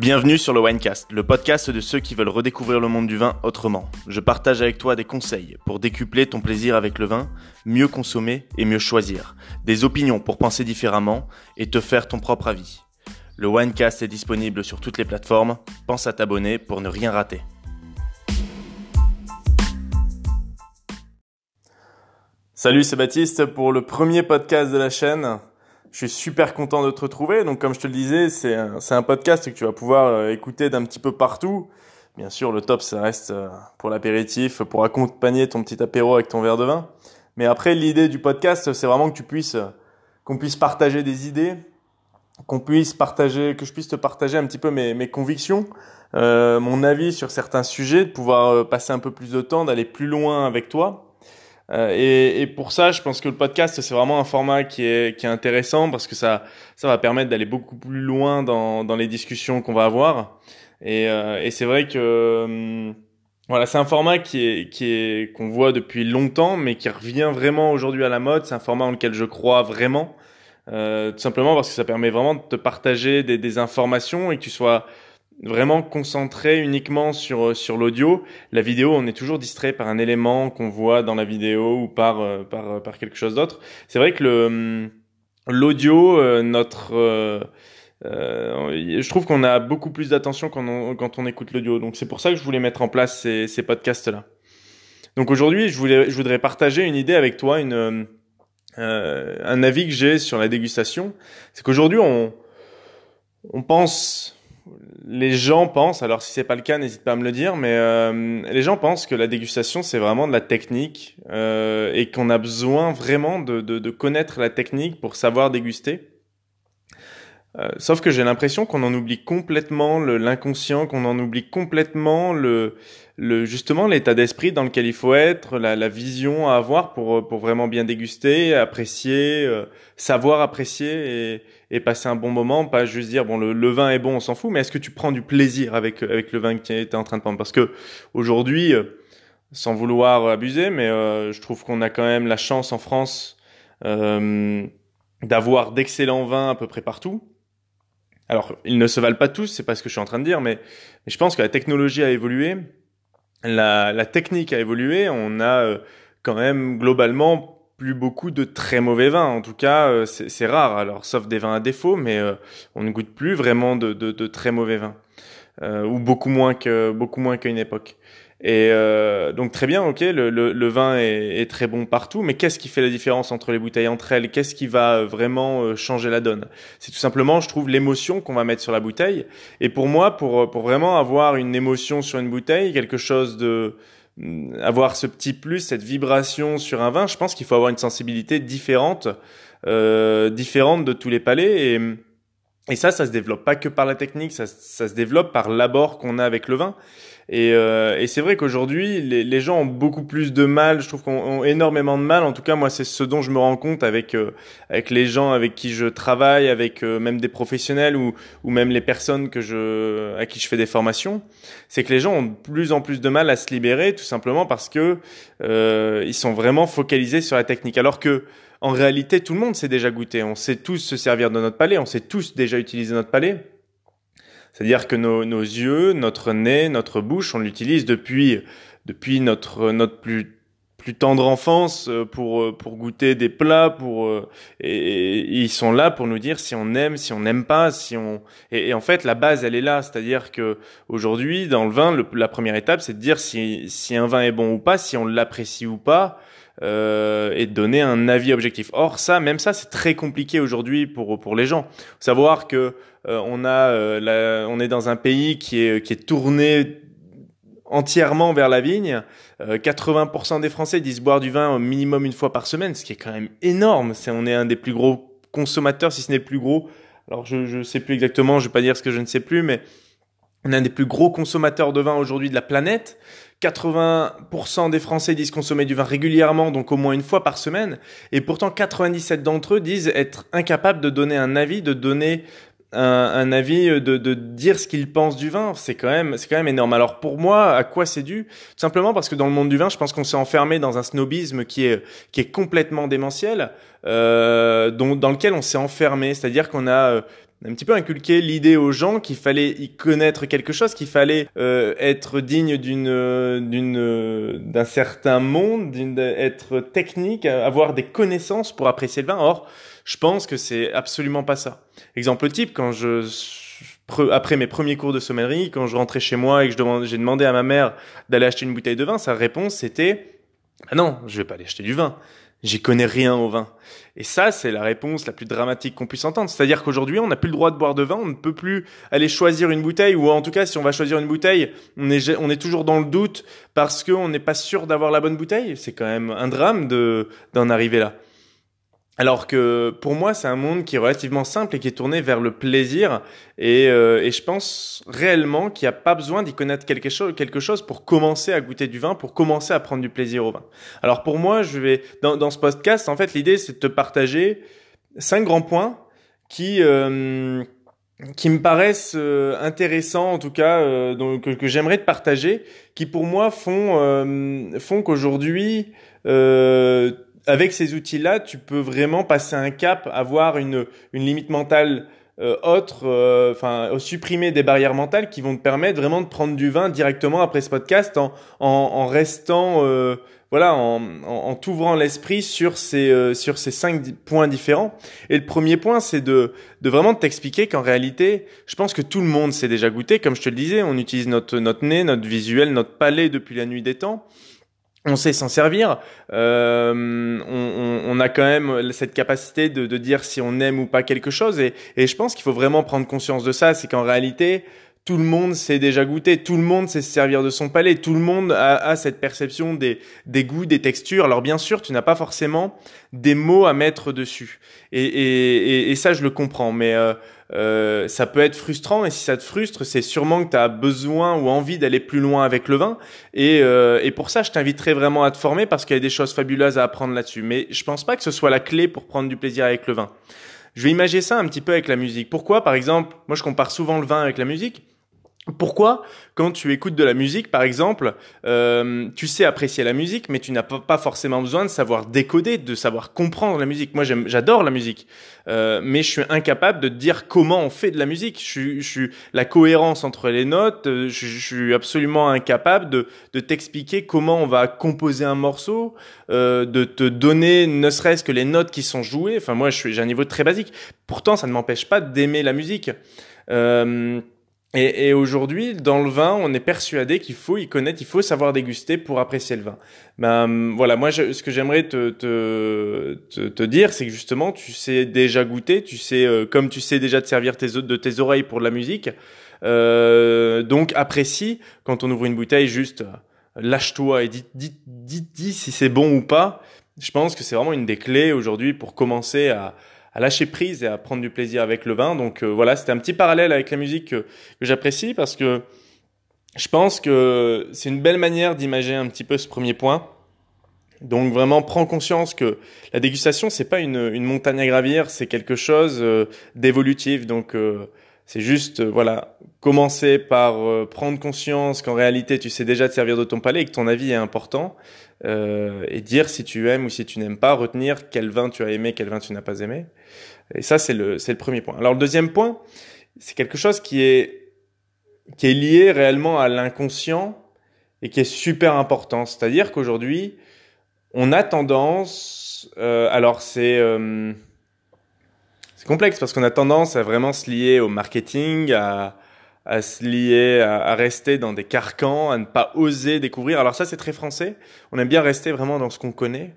Bienvenue sur le Winecast, le podcast de ceux qui veulent redécouvrir le monde du vin autrement. Je partage avec toi des conseils pour décupler ton plaisir avec le vin, mieux consommer et mieux choisir, des opinions pour penser différemment et te faire ton propre avis. Le Winecast est disponible sur toutes les plateformes, pense à t'abonner pour ne rien rater. Salut, c'est Baptiste pour le premier podcast de la chaîne. Je suis super content de te retrouver. Donc, comme je te le disais, c'est un, podcast que tu vas pouvoir euh, écouter d'un petit peu partout. Bien sûr, le top, ça reste euh, pour l'apéritif, pour accompagner ton petit apéro avec ton verre de vin. Mais après, l'idée du podcast, c'est vraiment que tu puisses, qu'on puisse partager des idées, qu'on puisse partager, que je puisse te partager un petit peu mes, mes convictions, euh, mon avis sur certains sujets, de pouvoir euh, passer un peu plus de temps, d'aller plus loin avec toi. Euh, et, et, pour ça, je pense que le podcast, c'est vraiment un format qui est, qui est intéressant parce que ça, ça va permettre d'aller beaucoup plus loin dans, dans les discussions qu'on va avoir. Et, euh, et c'est vrai que hum, voilà, c'est un format qui est, qui est qu'on voit depuis longtemps, mais qui revient vraiment aujourd'hui à la mode. C'est un format dans lequel je crois vraiment, euh, tout simplement parce que ça permet vraiment de te partager des, des informations et que tu sois vraiment concentré uniquement sur sur l'audio. La vidéo, on est toujours distrait par un élément qu'on voit dans la vidéo ou par euh, par par quelque chose d'autre. C'est vrai que le hum, l'audio, euh, notre euh, je trouve qu'on a beaucoup plus d'attention quand on, quand on écoute l'audio. Donc c'est pour ça que je voulais mettre en place ces, ces podcasts là. Donc aujourd'hui, je voulais je voudrais partager une idée avec toi, une un avis que j'ai sur la dégustation. C'est qu'aujourd'hui on on pense les gens pensent, alors si c'est pas le cas, n'hésite pas à me le dire, mais euh, les gens pensent que la dégustation c'est vraiment de la technique euh, et qu'on a besoin vraiment de, de, de, connaître la technique pour savoir déguster. Euh, sauf que j'ai l'impression qu'on en oublie complètement l'inconscient, qu'on en oublie complètement le, le justement l'état d'esprit dans lequel il faut être, la, la, vision à avoir pour pour vraiment bien déguster, apprécier, euh, savoir apprécier et, et, passer un bon moment, pas juste dire bon le, le vin est bon, on s'en fout, mais est-ce que tu prends du plaisir avec avec le vin que tu es en train de prendre? Parce que aujourd'hui, euh, sans vouloir abuser, mais euh, je trouve qu'on a quand même la chance en France d'avoir d'excellents vins à peu près partout. Alors, ils ne se valent pas tous, c'est pas ce que je suis en train de dire, mais, je pense que la technologie a évolué, la, technique a évolué, on a euh, quand même globalement plus beaucoup de très mauvais vins. En tout cas, euh, c'est rare. Alors, sauf des vins à défaut, mais euh, on ne goûte plus vraiment de, de, très mauvais vins, ou beaucoup moins que beaucoup moins qu'à une époque. Et euh, donc très bien, ok, le, le, le vin est, est, très bon partout, mais qu'est-ce qui fait la différence entre les bouteilles entre elles? Qu'est-ce qui va euh, vraiment euh, changer la donne? C'est tout simplement, je trouve, l'émotion qu'on va mettre sur la bouteille. Et pour moi, pour, euh, pour vraiment avoir une émotion sur une bouteille, quelque chose de mm, avoir ce petit plus, cette vibration sur un vin, je pense qu'il faut avoir une sensibilité différente, euh, différente de tous les palais. Et, et ça, ça se développe pas que par la technique, ça, ça se développe par l'abord qu'on a avec le vin. Et, euh, et c'est vrai qu'aujourd'hui, les, gens ont beaucoup plus de mal. Je trouve qu'on ont énormément de mal. En tout cas, moi, c'est ce dont je me rends compte avec euh, avec les gens avec qui je travaille, avec euh, même des professionnels ou ou même les personnes que je à qui je fais des formations. C'est que les gens ont de plus en plus de mal à se libérer, tout simplement parce que euh, ils sont vraiment focalisés sur la technique, alors que en réalité, tout le monde s'est déjà goûté. On sait tous se servir de notre palais. On sait tous déjà utiliser notre palais. C'est-à-dire que nos, yeux, notre nez, notre bouche, on l'utilise depuis depuis notre notre plus plus tendre enfance euh, pour euh, pour goûter des plats pour euh, et, et, ils sont là pour nous dire si on aime si on n'aime pas si on et, et, en fait la base elle est là c'est-à-dire que aujourd'hui dans le vin le, la première étape c'est de dire si si un vin est bon ou pas si on l'apprécie ou pas euh, et de donner un avis objectif. Or ça, même ça, c'est très compliqué aujourd'hui pour pour les gens. Savoir que euh, on a euh, la, on est dans un pays qui est qui est tourné entièrement vers la vigne. 80% euh, des Français disent boire du vin au minimum une fois par semaine, ce qui est quand même énorme. C'est on est un des plus gros consommateurs, si ce n'est plus gros. Alors je je sais plus exactement, je vais pas dire ce que je ne sais plus, mais on est un des plus gros consommateurs de vin aujourd'hui de la planète. 80% des Français disent consommer du vin régulièrement, donc au moins une fois par semaine. Et pourtant, 97 d'entre eux disent être incapables de donner un avis, de donner un, un avis, de, de dire ce qu'ils pensent du vin. C'est quand même, c'est quand même énorme. Alors pour moi, à quoi c'est dû? Tout simplement parce que dans le monde du vin, je pense qu'on s'est enfermé dans un snobisme qui est qui est complètement démentiel, euh, dont, dans lequel on s'est enfermé. C'est-à-dire qu'on a un petit peu inculqué l'idée aux gens qu'il fallait y connaître quelque chose, qu'il fallait euh, être digne d'une d'une d'un certain monde, être technique, avoir des connaissances pour apprécier le vin. Or, je pense que c'est absolument pas ça. Exemple type, quand je après mes premiers cours de sommellerie, quand je rentrais chez moi et que j'ai demandé à ma mère d'aller acheter une bouteille de vin, sa réponse c'était ah non, je vais pas aller acheter du vin j'y connais rien au vin. Et ça, c'est la réponse la plus dramatique qu'on puisse entendre. C'est-à-dire qu'aujourd'hui, on n'a plus le droit de boire de vin, on ne peut plus aller choisir une bouteille, ou en tout cas, si on va choisir une bouteille, on est, on est toujours dans le doute parce qu'on n'est pas sûr d'avoir la bonne bouteille. C'est quand même un drame de, d'en arriver là. Alors que pour moi, c'est un monde qui est relativement simple et qui est tourné vers le plaisir. Et, euh, et je pense réellement qu'il n'y a pas besoin d'y connaître quelque chose, quelque chose pour commencer à goûter du vin, pour commencer à prendre du plaisir au vin. Alors pour moi, je vais dans, dans ce podcast, en fait, l'idée c'est de te partager cinq grands points qui euh, qui me paraissent euh, intéressants, en tout cas, donc, que, que j'aimerais te partager, qui pour moi font font qu'aujourd'hui avec ces outils-là, tu peux vraiment passer un cap, avoir une, une limite mentale euh, autre, euh, enfin supprimer des barrières mentales qui vont te permettre vraiment de prendre du vin directement après ce podcast en, en, en restant, euh, voilà, en, en, t'ouvrant l'esprit sur ces euh, sur ces cinq points différents. Et le premier point, c'est de de vraiment t'expliquer qu'en réalité, je pense que tout le monde s'est déjà goûté. Comme je te le disais, on utilise notre notre nez, notre visuel, notre palais depuis la nuit des temps on sait s'en servir. Euh, on, on, a quand même cette capacité de, de, dire si on aime ou pas quelque chose. Et, et je pense qu'il faut vraiment prendre conscience de ça. C'est qu'en réalité, tout le monde sait déjà goûter, tout le monde sait se servir de son palais, tout le monde a, a cette perception des, des, goûts, des textures. Alors bien sûr, tu n'as pas forcément des mots à mettre dessus. Et, et, et ça, je le comprends. Mais euh, euh, ça peut être frustrant et si ça te frustre, c'est sûrement que tu as besoin ou envie d'aller plus loin avec le vin. Et, euh, et pour ça, je t'inviterai vraiment à te former parce qu'il y a des choses fabuleuses à apprendre là-dessus. Mais je pense pas que ce soit la clé pour prendre du plaisir avec le vin. Je vais imaginer ça un petit peu avec la musique. Pourquoi, par exemple, moi je compare souvent le vin avec la musique? Pourquoi, quand tu écoutes de la musique, par exemple, euh, tu sais apprécier la musique, mais tu n'as pas forcément besoin de savoir décoder, de savoir comprendre la musique. Moi, j'adore la musique, euh, mais je suis incapable de dire comment on fait de la musique. Je, suis la cohérence entre les notes. Euh, je, suis absolument incapable de, de t'expliquer comment on va composer un morceau, euh, de te donner ne serait-ce que les notes qui sont jouées. Enfin, moi, j'ai un niveau très basique. Pourtant, ça ne m'empêche pas d'aimer la musique. Euh, et, et aujourd'hui, dans le vin, on est persuadé qu'il faut y connaître, il faut savoir déguster pour apprécier le vin. Ben voilà, moi, ce que j'aimerais te, te, te, te, dire, c'est que justement, tu sais déjà goûter, tu sais, euh, comme tu sais déjà te servir tes, de tes oreilles pour de la musique. Euh, donc apprécie quand on ouvre une bouteille, juste euh, lâche-toi et dis, dis, dis, dis si c'est bon ou pas. Je pense que c'est vraiment une des clés aujourd'hui pour commencer à, à lâcher prise et à prendre du plaisir avec le vin. Donc euh, voilà, c'était un petit parallèle avec la musique que, j'apprécie parce que je pense que c'est une belle manière d'imager un petit peu ce premier point. Donc vraiment, prends conscience que la dégustation, c'est pas une, une, montagne à gravir, c'est quelque chose euh, d'évolutif. Donc euh, c'est juste, voilà, commencer par prendre conscience qu'en réalité, tu sais déjà te servir de ton palais et que ton avis est important. Euh, et dire si tu aimes ou si tu n'aimes pas, retenir quel vin tu as aimé, quel vin tu n'as pas aimé. Et ça, c'est le, c'est le premier point. Alors le deuxième point, c'est quelque chose qui est, qui est lié réellement à l'inconscient et qui est super important. C'est-à-dire qu'aujourd'hui, on a tendance, euh, alors c'est, euh, complexe parce qu'on a tendance à vraiment se lier au marketing, à, se lier, à, rester dans des carcans, à ne pas oser découvrir. Alors ça, c'est très français. On aime bien rester vraiment dans ce qu'on connaît.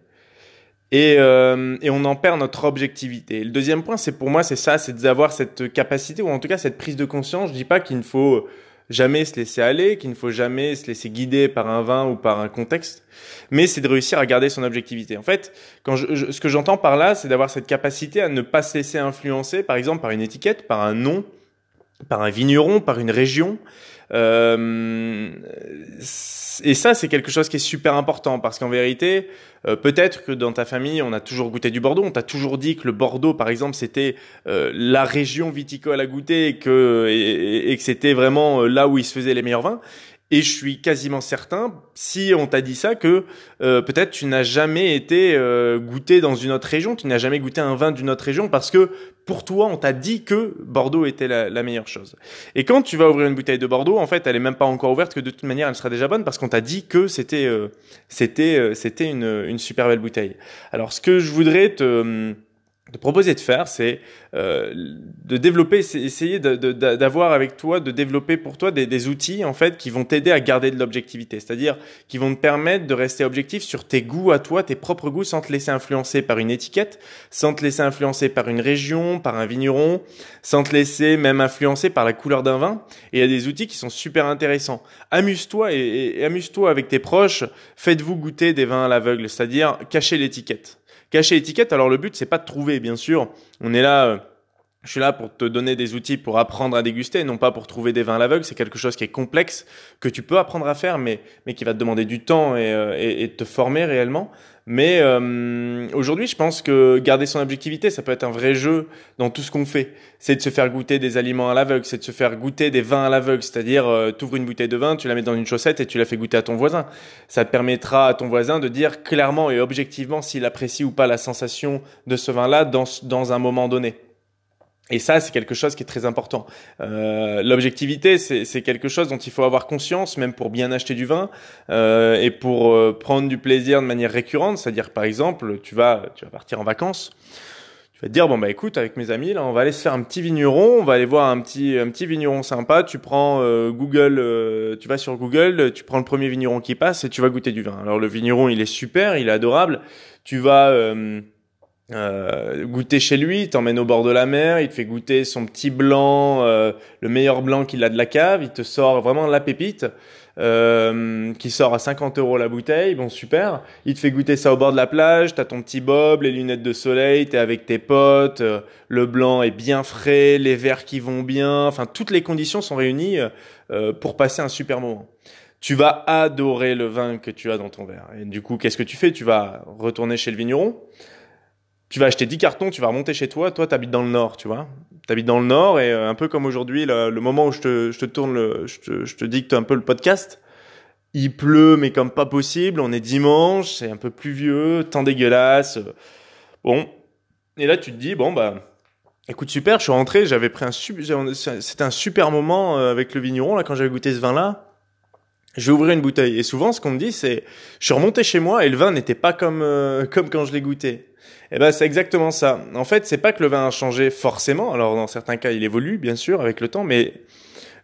Et, euh, et, on en perd notre objectivité. le deuxième point, c'est pour moi, c'est ça, c'est d'avoir cette capacité, ou en tout cas cette prise de conscience. Je dis pas qu'il ne faut jamais se laisser aller, qu'il ne faut jamais se laisser guider par un vin ou par un contexte, mais c'est de réussir à garder son objectivité. En fait, quand je, ce que j'entends par là, c'est d'avoir cette capacité à ne pas se laisser influencer, par exemple, par une étiquette, par un nom, par un vigneron, par une région. Euh, et ça, c'est quelque chose qui est super important parce qu'en vérité, euh, peut-être que dans ta famille, on a toujours goûté du Bordeaux, on t'a toujours dit que le Bordeaux, par exemple, c'était euh, la région viticole à goûter et que, c'était vraiment là où il se faisait les meilleurs vins. Et je suis quasiment certain, si on t'a dit ça, que euh, peut-être tu n'as jamais été euh, goûté dans une autre région, tu n'as jamais goûté un vin d'une autre région parce que pour toi, on t'a dit que Bordeaux était la, la, meilleure chose. Et quand tu vas ouvrir une bouteille de Bordeaux, en fait, elle est même pas encore ouverte, que de toute manière, elle sera déjà bonne parce qu'on t'a dit que c'était euh, c'était c'était une, une super belle bouteille. Alors, ce que je voudrais te de proposer de faire, c'est euh, de développer, essayer d'avoir avec toi, de développer pour toi des, outils en fait qui vont t'aider à garder de l'objectivité, c'est-à-dire qui vont te permettre de rester objectif sur tes goûts à toi, tes propres goûts, sans te laisser influencer par une étiquette, sans te laisser influencer par une région, par un vigneron, sans te laisser même influencer par la couleur d'un vin. Et il y a des outils qui sont super intéressants. Amuse-toi et, et amuse-toi avec tes proches. Faites-vous goûter des vins à l'aveugle, c'est-à-dire cacher l'étiquette cacher l'étiquette. Alors le but c'est pas de trouver, bien sûr. On est là. Je suis là pour te donner des outils pour apprendre à déguster, non pas pour trouver des vins à l'aveugle. C'est quelque chose qui est complexe, que tu peux apprendre à faire, mais, mais qui va te demander du temps et, euh, et, et te former réellement. Mais euh, aujourd'hui, je pense que garder son objectivité, ça peut être un vrai jeu dans tout ce qu'on fait. C'est de se faire goûter des aliments à l'aveugle, c'est de se faire goûter des vins à l'aveugle. C'est-à-dire, euh, tu ouvres une bouteille de vin, tu la mets dans une chaussette et tu la fais goûter à ton voisin. Ça te permettra à ton voisin de dire clairement et objectivement s'il apprécie ou pas la sensation de ce vin-là dans, dans un moment donné. Et ça, c'est quelque chose qui est très important. Euh, L'objectivité, c'est quelque chose dont il faut avoir conscience, même pour bien acheter du vin euh, et pour euh, prendre du plaisir de manière récurrente. C'est-à-dire, par exemple, tu vas, tu vas partir en vacances. Tu vas te dire bon bah écoute, avec mes amis, là, on va aller se faire un petit vigneron. On va aller voir un petit, un petit vigneron sympa. Tu prends euh, Google, euh, tu vas sur Google, tu prends le premier vigneron qui passe et tu vas goûter du vin. Alors le vigneron, il est super, il est adorable. Tu vas euh, goûter chez lui, il t'emmène au bord de la mer, il te fait goûter son petit blanc, euh, le meilleur blanc qu'il a de la cave, il te sort vraiment la pépite, euh, qui sort à 50 euros la bouteille, bon super, il te fait goûter ça au bord de la plage, t'as ton petit bob, les lunettes de soleil, t'es avec tes potes, euh, le blanc est bien frais, les verres qui vont bien, enfin toutes les conditions sont réunies euh, pour passer un super moment. Tu vas adorer le vin que tu as dans ton verre. Et du coup, qu'est-ce que tu fais? Tu vas retourner chez le vigneron tu vas acheter 10 cartons, tu vas remonter chez toi. Toi, tu habites dans le nord, tu vois. Tu habites dans le nord et euh, un peu comme aujourd'hui, le, moment où je te, je te tourne, le, je, te, je te dicte un peu le podcast, il pleut, mais comme pas possible. On est dimanche, c'est un peu pluvieux, temps dégueulasse. Bon. Et là, tu te dis, bon, bah, écoute, super, je suis rentré, j'avais pris un super, un super moment euh, avec le vigneron, là, quand j'avais goûté ce vin-là. Je vais ouvrir une bouteille. Et souvent, ce qu'on me dit, c'est, je suis remonté chez moi et le vin n'était pas comme, euh, comme quand je l'ai goûté. Eh ben, c'est exactement ça. En fait, c'est pas que le vin a changé forcément. Alors, dans certains cas, il évolue, bien sûr, avec le temps, mais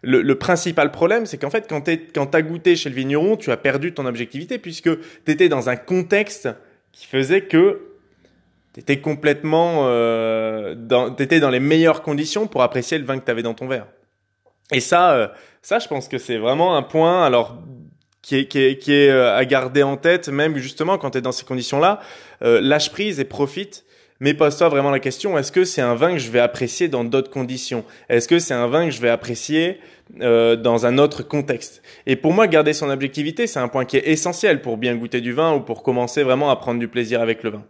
le, le principal problème, c'est qu'en fait, quand tu quand t'as goûté chez le vigneron, tu as perdu ton objectivité puisque tu étais dans un contexte qui faisait que tu étais complètement, euh, dans, t'étais dans les meilleures conditions pour apprécier le vin que tu avais dans ton verre. Et ça, euh, ça, je pense que c'est vraiment un point. Alors, qui est, qui est, qui est euh, à garder en tête, même justement quand tu es dans ces conditions-là, euh, lâche prise et profite. Mais pose-toi vraiment la question, est-ce que c'est un vin que je vais apprécier dans d'autres conditions? Est-ce que c'est un vin que je vais apprécier euh, dans un autre contexte? Et pour moi, garder son objectivité, c'est un point qui est essentiel pour bien goûter du vin ou pour commencer vraiment à prendre du plaisir avec le vin.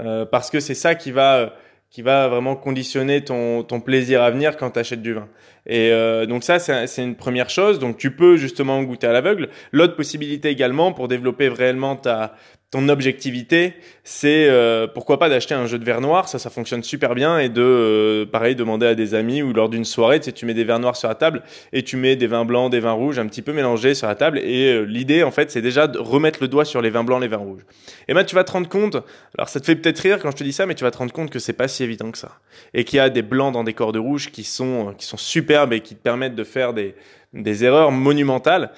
Euh, parce que c'est ça qui va qui va vraiment conditionner ton, ton plaisir à venir quand tu achètes du vin. Et euh, donc ça, c'est une première chose. Donc tu peux justement goûter à l'aveugle. L'autre possibilité également pour développer réellement ta, ton objectivité, c'est euh, pourquoi pas d'acheter un jeu de verre noir, ça ça fonctionne super bien et de euh, pareil demander à des amis ou lors d'une soirée, tu sais, tu mets des verres noirs sur la table et tu mets des vins blancs, des vins rouges un petit peu mélangés sur la table et euh, l'idée en fait, c'est déjà de remettre le doigt sur les vins blancs, les vins rouges. Et ben tu vas te rendre compte, alors ça te fait peut-être rire quand je te dis ça mais tu vas te rendre compte que c'est pas si évident que ça et qu'il y a des blancs dans des cordes rouges qui sont qui sont superbes et qui te permettent de faire des des erreurs monumentales.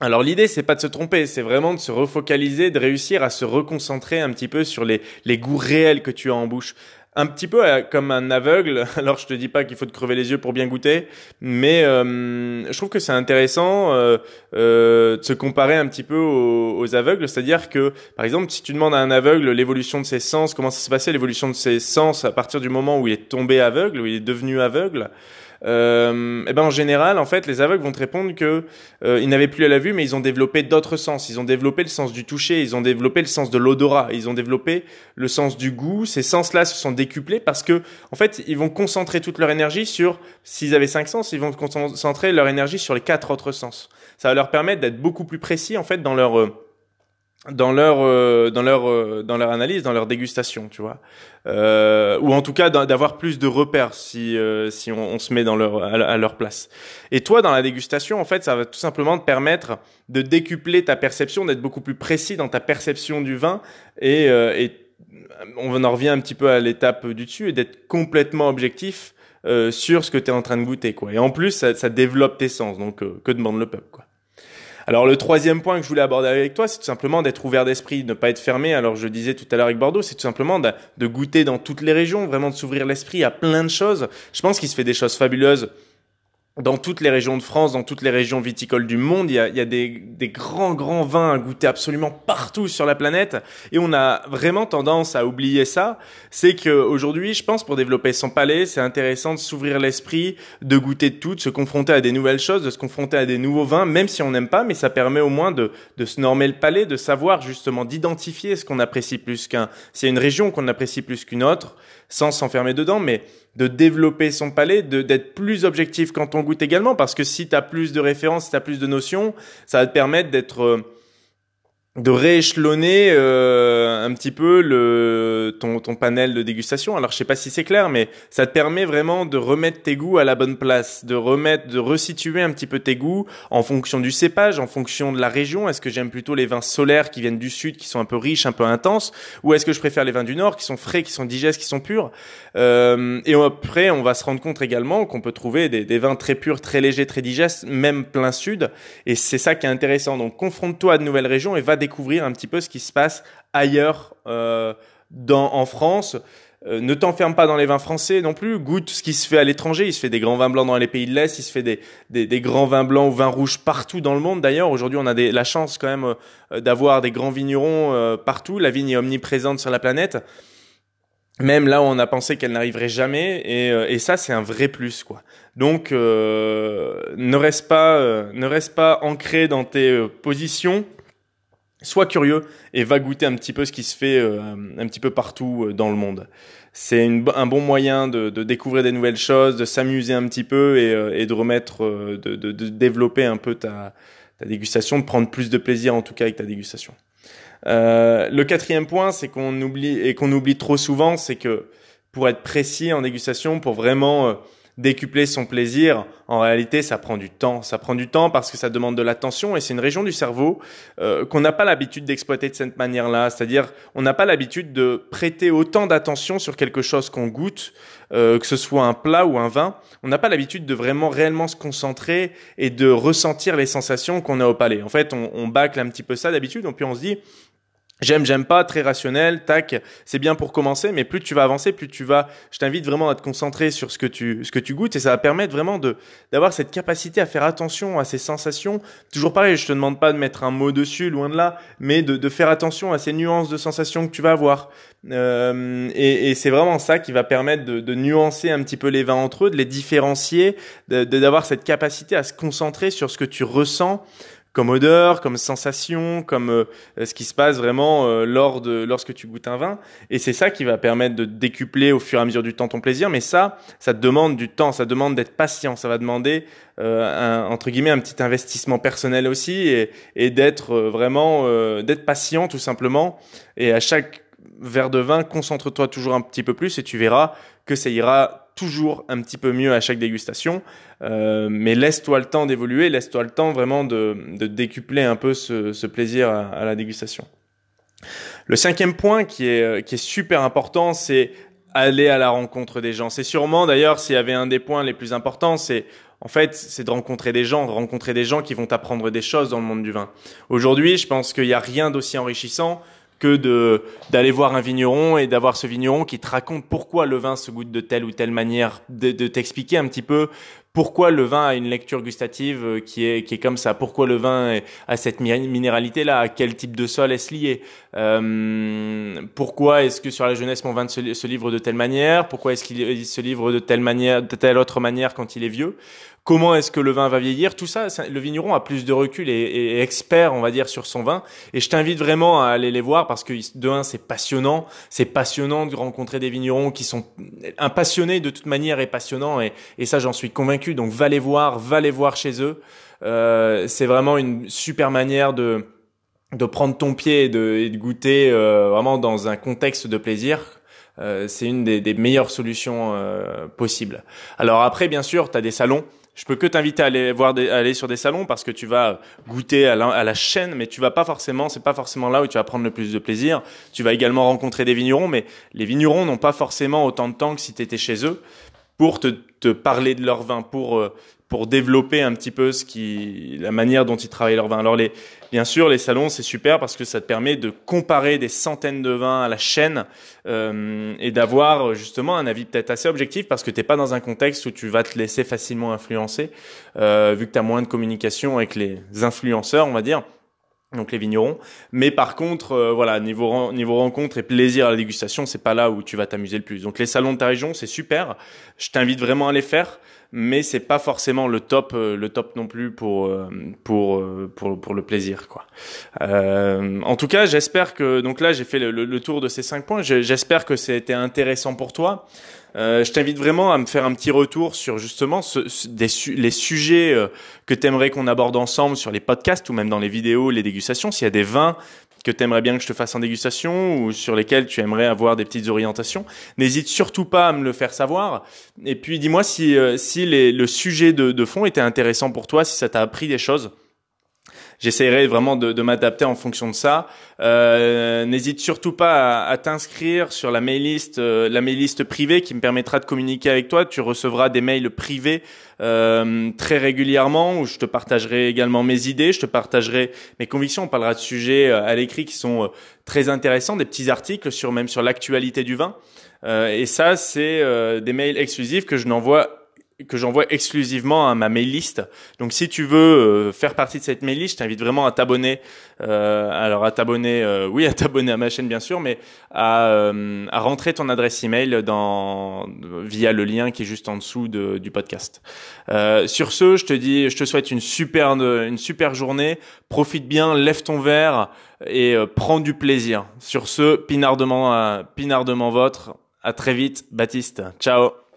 Alors l'idée c'est pas de se tromper, c'est vraiment de se refocaliser, de réussir à se reconcentrer un petit peu sur les, les goûts réels que tu as en bouche. Un petit peu euh, comme un aveugle. Alors je te dis pas qu'il faut te crever les yeux pour bien goûter, mais euh, je trouve que c'est intéressant euh, euh, de se comparer un petit peu aux, aux aveugles. C'est-à-dire que par exemple si tu demandes à un aveugle l'évolution de ses sens, comment ça s'est passé l'évolution de ses sens à partir du moment où il est tombé aveugle, où il est devenu aveugle, euh, eh ben en général, en fait, les aveugles vont te répondre que euh, ils n'avaient plus à la vue, mais ils ont développé d'autres sens. Ils ont développé le sens du toucher, ils ont développé le sens de l'odorat, ils ont développé le sens du goût. Ces sens-là se sont décuplés parce que, en fait, ils vont concentrer toute leur énergie sur, s'ils avaient cinq sens, ils vont concentrer leur énergie sur les quatre autres sens. Ça va leur permettre d'être beaucoup plus précis, en fait, dans leur euh, dans leur euh, dans leur euh, dans leur analyse, dans leur dégustation, tu vois, euh, ou en tout cas d'avoir plus de repères si euh, si on, se met dans leur à, leur place. Et toi, dans la dégustation, en fait, ça va tout simplement te permettre de décupler ta perception, d'être beaucoup plus précis dans ta perception du vin et, et on en revient un petit peu à l'étape du dessus et d'être complètement objectif sur ce que tu es en train de goûter, quoi. Et en plus, ça, ça développe tes sens, donc que demande le peuple, quoi. Alors le troisième point que je voulais aborder avec toi, c'est tout simplement d'être ouvert d'esprit, de ne pas être fermé. Alors je disais tout à l'heure avec Bordeaux, c'est tout simplement de, de, goûter dans toutes les régions, vraiment de s'ouvrir l'esprit à plein de choses. Je pense qu'il se fait des choses fabuleuses dans toutes les régions de France, dans toutes les régions viticoles du monde, il y a, il y a des, des, grands, grands vins à goûter absolument partout sur la planète. Et on a vraiment tendance à oublier ça. C'est qu'aujourd'hui, je pense, pour développer son palais, c'est intéressant de s'ouvrir l'esprit, de goûter de tout, de se confronter à des nouvelles choses, de se confronter à des nouveaux vins, même si on n'aime pas, mais ça permet au moins de, de se normer le palais, de savoir justement, d'identifier ce qu'on apprécie plus qu'un, a une région qu'on apprécie plus qu'une autre, sans s'enfermer dedans, mais de développer son palais, d'être plus objectif quand on goûte également, parce que si tu as plus de références, si tu as plus de notions, ça va te permettre d'être euh, de rééchelonner euh, un petit peu le ton, ton panel de dégustation. Alors je sais pas si c'est clair, mais ça te permet vraiment de remettre tes goûts à la bonne place, de remettre, de resituer un petit peu tes goûts en fonction du cépage, en fonction de la région. Est-ce que j'aime plutôt les vins solaires qui viennent du sud, qui sont un peu riches, un peu intenses, ou est-ce que je préfère les vins du nord, qui sont frais, qui sont digestes, qui sont purs? Euh, Et après, on va se rendre compte également qu'on peut trouver des, des vins très purs, très légers, très digestes, même plein sud. Et c'est ça qui est intéressant. Donc confronte-toi à de nouvelles régions et va découvrir un petit peu ce qui se passe ailleurs euh, dans, en France. Euh, ne t'enferme pas dans les vins français non plus. Goûte ce qui se fait à l'étranger. Il se fait des grands vins blancs dans les pays de l'Est. Il se fait des, des, grands vins blancs ou vins rouges partout dans le monde. D'ailleurs, aujourd'hui, on a la chance quand même euh, d'avoir des grands vignerons partout. La vigne est omniprésente sur la planète. Même là où on a pensé qu'elle n'arriverait jamais, et, et ça c'est un vrai plus quoi. Donc ne reste pas, ne reste pas ancré dans tes positions, sois curieux et va goûter un petit peu ce qui se fait euh, un petit peu partout euh, dans le monde. C'est un bon moyen de, de, découvrir des nouvelles choses, de s'amuser un petit peu et, euh, et de remettre, de, de, de, développer un peu ta, ta dégustation, de prendre plus de plaisir en tout cas avec ta dégustation. Euh, le quatrième point, c'est qu'on oublie et qu'on oublie trop souvent, c'est que pour être précis en dégustation, pour vraiment décupler son plaisir, en réalité, ça prend du temps. Ça prend du temps parce que ça demande de l'attention et c'est une région du cerveau euh, qu'on n'a pas l'habitude d'exploiter de cette manière-là. C'est-à-dire, on n'a pas l'habitude de prêter autant d'attention sur quelque chose qu'on goûte, euh, que ce soit un plat ou un vin. On n'a pas l'habitude de vraiment réellement se concentrer et de ressentir les sensations qu'on a au palais. En fait, on, on bâcle un petit peu ça d'habitude, et puis on se dit, J'aime, j'aime pas, très rationnel, tac, c'est bien pour commencer, mais plus tu vas avancer, plus tu vas, je t'invite vraiment à te concentrer sur ce que tu, ce que tu goûtes et ça va permettre vraiment de, d'avoir cette capacité à faire attention à ces sensations. Toujours pareil, je te demande pas de mettre un mot dessus, loin de là, mais de, de faire attention à ces nuances de sensations que tu vas avoir. Euh, et, et c'est vraiment ça qui va permettre de, de, nuancer un petit peu les vins entre eux, de les différencier, de, d'avoir cette capacité à se concentrer sur ce que tu ressens comme odeur, comme sensation, comme euh, ce qui se passe vraiment euh, lors de lorsque tu goûtes un vin. Et c'est ça qui va permettre de décupler au fur et à mesure du temps ton plaisir. Mais ça, ça te demande du temps, ça demande d'être patient, ça va demander euh, un, entre guillemets un petit investissement personnel aussi et, et d'être vraiment d'être patient tout simplement. Et à chaque verre de vin, concentre-toi toujours un petit peu plus et tu verras que ça ira toujours un petit peu mieux à chaque dégustation. Euh, mais laisse-toi le temps d'évoluer, laisse-toi le temps vraiment de, décupler un peu ce, plaisir à, à, la dégustation. Le cinquième point qui est, qui est super important, c'est aller à la rencontre des gens. C'est sûrement d'ailleurs s'il y avait un des points les plus importants, c'est en fait, c'est de rencontrer des gens, rencontrer des gens qui vont t'apprendre des choses dans le monde du vin. Aujourd'hui, je pense qu'il n'y a rien d'aussi enrichissant que de d'aller voir un vigneron et d'avoir ce vigneron qui te raconte pourquoi le vin se goûte de telle ou telle manière, de, de t'expliquer un petit peu pourquoi le vin a une lecture gustative euh, qui est qui est comme ça, pourquoi le vin a cette minéralité là, à quel type de sol est-ce lié, euh, pourquoi est-ce que sur la jeunesse mon vin se, livre de telle manière, pourquoi est-ce qu'il se livre de telle manière, de telle autre manière quand il est vieux? Comment est-ce que le vin va vieillir, tout ça, le vigneron a plus de recul et, est expert, on va dire, sur son vin. Et je t'invite vraiment à aller les voir parce que de un, c'est passionnant, c'est passionnant de rencontrer des vignerons qui sont un passionné de toute manière et passionnant et, et ça, j'en suis convaincu. Donc va les voir, va les voir chez eux. Euh, c'est vraiment une super manière de de prendre ton pied et de, et de goûter euh, vraiment dans un contexte de plaisir euh, c'est une des, des, meilleures solutions euh, possibles. Alors après, bien sûr, tu as des salons je peux que t'inviter à aller voir des, aller sur des salons parce que tu vas goûter à la, chaîne, mais tu vas pas forcément, c'est pas forcément là où tu vas prendre le plus de plaisir. Tu vas également rencontrer des vignerons, mais les vignerons n'ont pas forcément autant de temps que si tu étais chez eux pour te, te parler de leur vin, pour euh, pour développer un petit peu ce qui, la manière dont ils travaillent leur vin. Alors les, bien sûr, les salons c'est super parce que ça te permet de comparer des centaines de vins à la chaîne euh, et d'avoir justement un avis peut-être assez objectif parce que t'es pas dans un contexte où tu vas te laisser facilement influencer euh, vu que tu as moins de communication avec les influenceurs, on va dire donc les vignerons. Mais par contre, euh, voilà, niveau niveau rencontre et plaisir à la dégustation, c'est pas là où tu vas t'amuser le plus. Donc les salons de ta région, c'est super. Je t'invite vraiment à les faire, mais c'est pas forcément le top, euh, le top non plus pour euh, pour pour pour le plaisir, quoi. en tout cas, j'espère que donc là j'ai fait le, le, tour de ces cinq points. J'espère que c'était intéressant pour toi. Euh, je t'invite vraiment à me faire un petit retour sur justement ce, des les sujets euh, que tu aimerais qu'on aborde ensemble sur les podcasts ou même dans les vidéos, les dégustations. S'il y a des vins que tu aimerais bien que je te fasse en dégustation ou sur lesquels tu aimerais avoir des petites orientations, n'hésite surtout pas à me le faire savoir. Et puis dis-moi si, euh, si le sujet de fond était intéressant pour toi, si ça t'a appris des choses j'essaierai vraiment de, de m'adapter en fonction de ça. Euh, N'hésite surtout pas à, à t'inscrire sur la mail list, euh, la mail list privée qui me permettra de communiquer avec toi. Tu recevras des mails privés euh, très régulièrement où je te partagerai également mes idées, je te partagerai mes convictions. On parlera de sujets euh, à l'écrit qui sont euh, très intéressants, des petits articles sur même sur l'actualité du vin. et ça, c'est des mails exclusifs que je n'envoie que j'envoie exclusivement à ma mail list. Donc si tu veux euh, faire partie de cette mail list, je t'invite vraiment à t'abonner. Euh, alors à t'abonner, euh, oui, à t'abonner à ma chaîne bien sûr, mais à, euh, à rentrer ton adresse email dans via le lien qui est juste en dessous de, du podcast. sur ce, je te dis, je te souhaite une super une super journée. Profite bien, lève ton verre et prends du plaisir. Sur ce, pinardement pinardement votre. À très vite, Baptiste. Ciao.